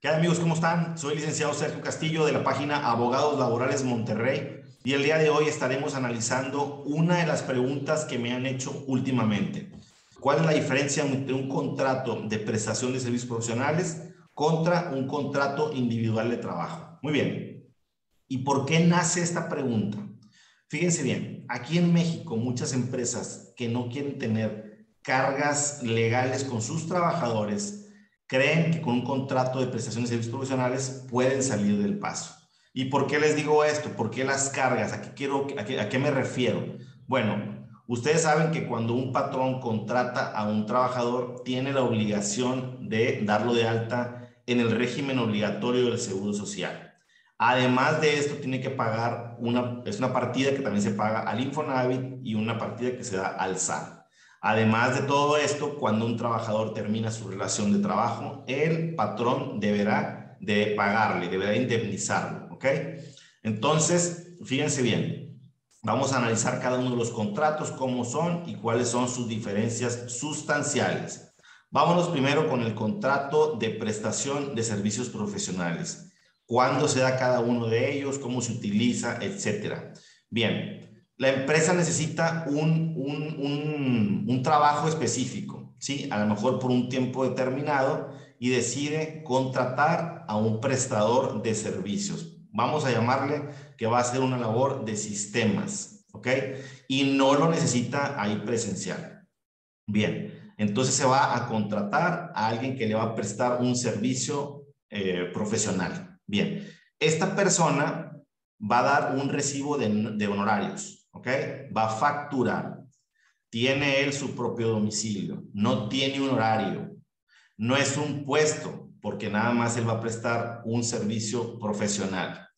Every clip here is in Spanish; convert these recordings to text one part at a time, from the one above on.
¿Qué amigos? ¿Cómo están? Soy licenciado Sergio Castillo de la página Abogados Laborales Monterrey y el día de hoy estaremos analizando una de las preguntas que me han hecho últimamente. ¿Cuál es la diferencia entre un contrato de prestación de servicios profesionales contra un contrato individual de trabajo? Muy bien. ¿Y por qué nace esta pregunta? Fíjense bien, aquí en México muchas empresas que no quieren tener cargas legales con sus trabajadores creen que con un contrato de prestación de servicios profesionales pueden salir del paso. ¿Y por qué les digo esto? ¿Por qué las cargas? ¿A qué, quiero, a qué, me refiero? Bueno, ustedes saben que cuando un patrón contrata a un trabajador, tiene la obligación de darlo de alta en el régimen obligatorio del Seguro Social. Además de esto, tiene que pagar una, es una partida que también se paga al Infonavit y una partida que se da al SAT. Además de todo esto, cuando un trabajador termina su relación de trabajo, el patrón deberá de pagarle, deberá indemnizarlo, ¿ok? Entonces, fíjense bien, vamos a analizar cada uno de los contratos, cómo son y cuáles son sus diferencias sustanciales. Vámonos primero con el contrato de prestación de servicios profesionales cuándo se da cada uno de ellos, cómo se utiliza, etcétera. Bien, la empresa necesita un, un, un, trabajo específico, ¿sí? A lo mejor por un tiempo determinado y decide contratar a un prestador de servicios. Vamos a llamarle que va a hacer una labor de sistemas, ¿ok? Y no lo necesita ahí presencial. Bien, entonces se va a contratar a alguien que le va a prestar un servicio eh, profesional. Bien, esta persona va a dar un recibo de, honorarios, ¿ok? Va a facturar. Tiene él su propio domicilio, no tiene un horario, no es un puesto, porque nada más él va a prestar un servicio profesional.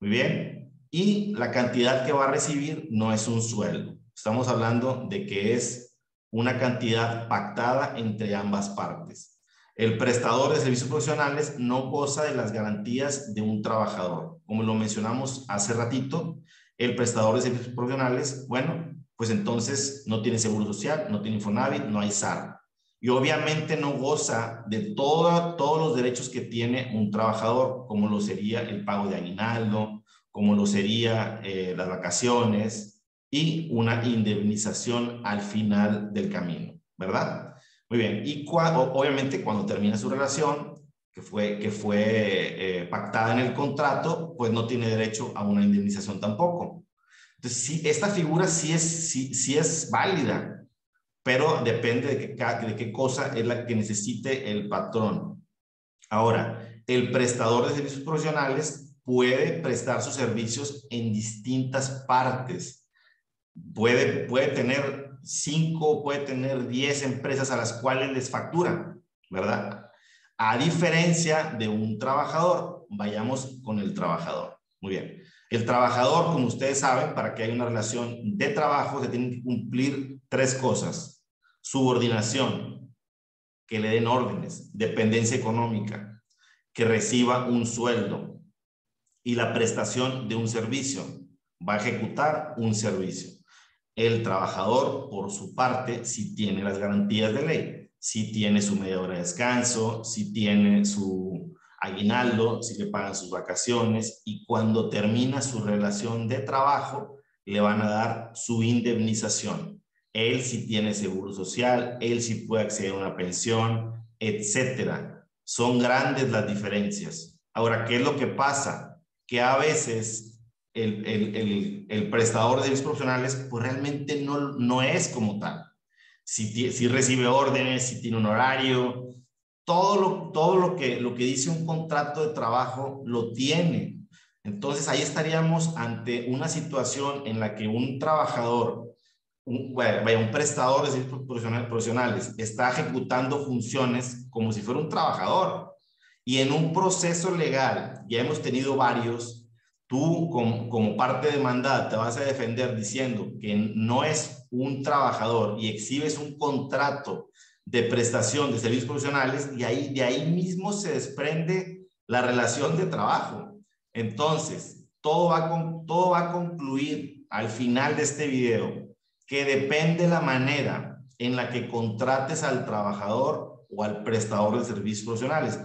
Muy bien. Y la cantidad que va a recibir no es un sueldo. Estamos hablando de que es una cantidad pactada entre ambas partes. El prestador de servicios profesionales no goza de las garantías de un trabajador. Como lo mencionamos hace ratito, el prestador de servicios profesionales, bueno, pues entonces no tiene seguro social, no tiene Infonavit, no hay SAR. Y obviamente no goza de todos los derechos que tiene un trabajador, como lo sería el pago de aguinaldo, como lo sería eh, las vacaciones y una indemnización al final del camino, ¿verdad? Muy bien, y obviamente cuando termina su relación, que fue, que fue eh, pactada en el contrato, pues no tiene derecho a una indemnización tampoco. Entonces, sí, esta figura sí es, sí, sí es válida, pero depende de, qué, de qué cosa es la que necesite el patrón. Ahora, el prestador de servicios profesionales puede prestar sus servicios en distintas partes. Puede, puede tener cinco, puede tener diez empresas a las cuales les factura, ¿verdad? A diferencia de un trabajador, vayamos con el trabajador. Muy bien. El trabajador, como ustedes saben, para que haya una relación de trabajo, se tienen que cumplir tres cosas. Subordinación, que le den órdenes, dependencia económica, que reciba un sueldo y la prestación de un servicio. Va a ejecutar un servicio. El trabajador, por su parte, si tiene las garantías de ley, si tiene su media hora de descanso, si tiene su aguinaldo, si le pagan sus vacaciones y cuando termina su relación de trabajo, le van a dar su indemnización. Él si tiene seguro social, él si puede acceder a una pensión, etcétera. Son grandes las diferencias. Ahora, ¿qué es lo que pasa? Que a veces el, el, el, prestador de servicios profesionales, pues realmente no, no es como tal. Si, recibe órdenes, si tiene un horario, todo lo, todo lo que, lo que dice un contrato de trabajo lo tiene. Entonces ahí estaríamos ante una situación en la que un trabajador, un, vaya, un prestador de servicios profesionales está ejecutando funciones como si fuera un trabajador. Y en un proceso legal, ya hemos tenido varios, tú como, parte demandada te vas a defender diciendo que no es un trabajador y exhibes un contrato de prestación de servicios profesionales y ahí, de ahí mismo se desprende la relación de trabajo. Entonces, todo va, con, todo va a concluir al final de este video que depende la manera en la que contrates al trabajador o al prestador de servicios profesionales.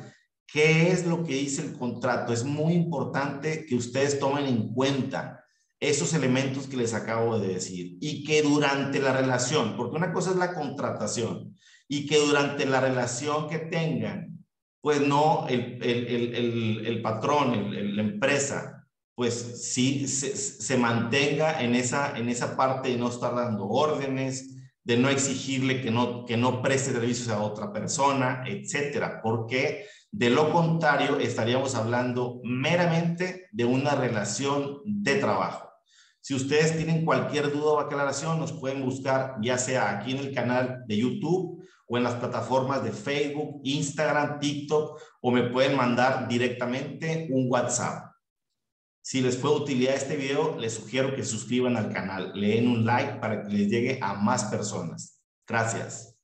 ¿Qué es lo que dice el contrato? Es muy importante que ustedes tomen en cuenta esos elementos que les acabo de decir y que durante la relación, porque una cosa es la contratación y que durante la relación que tengan, pues no, el, el, el, el patrón, la empresa, pues sí se, se, mantenga en esa, en esa parte de no estar dando órdenes, de no exigirle que no, que no preste servicios a otra persona, etcétera, porque de lo contrario estaríamos hablando meramente de una relación de trabajo. Si ustedes tienen cualquier duda o aclaración, nos pueden buscar ya sea aquí en el canal de YouTube o en las plataformas de Facebook, Instagram, TikTok o me pueden mandar directamente un WhatsApp. Si les fue de utilidad este video, les sugiero que suscriban al canal, le den un like para que les llegue a más personas. Gracias.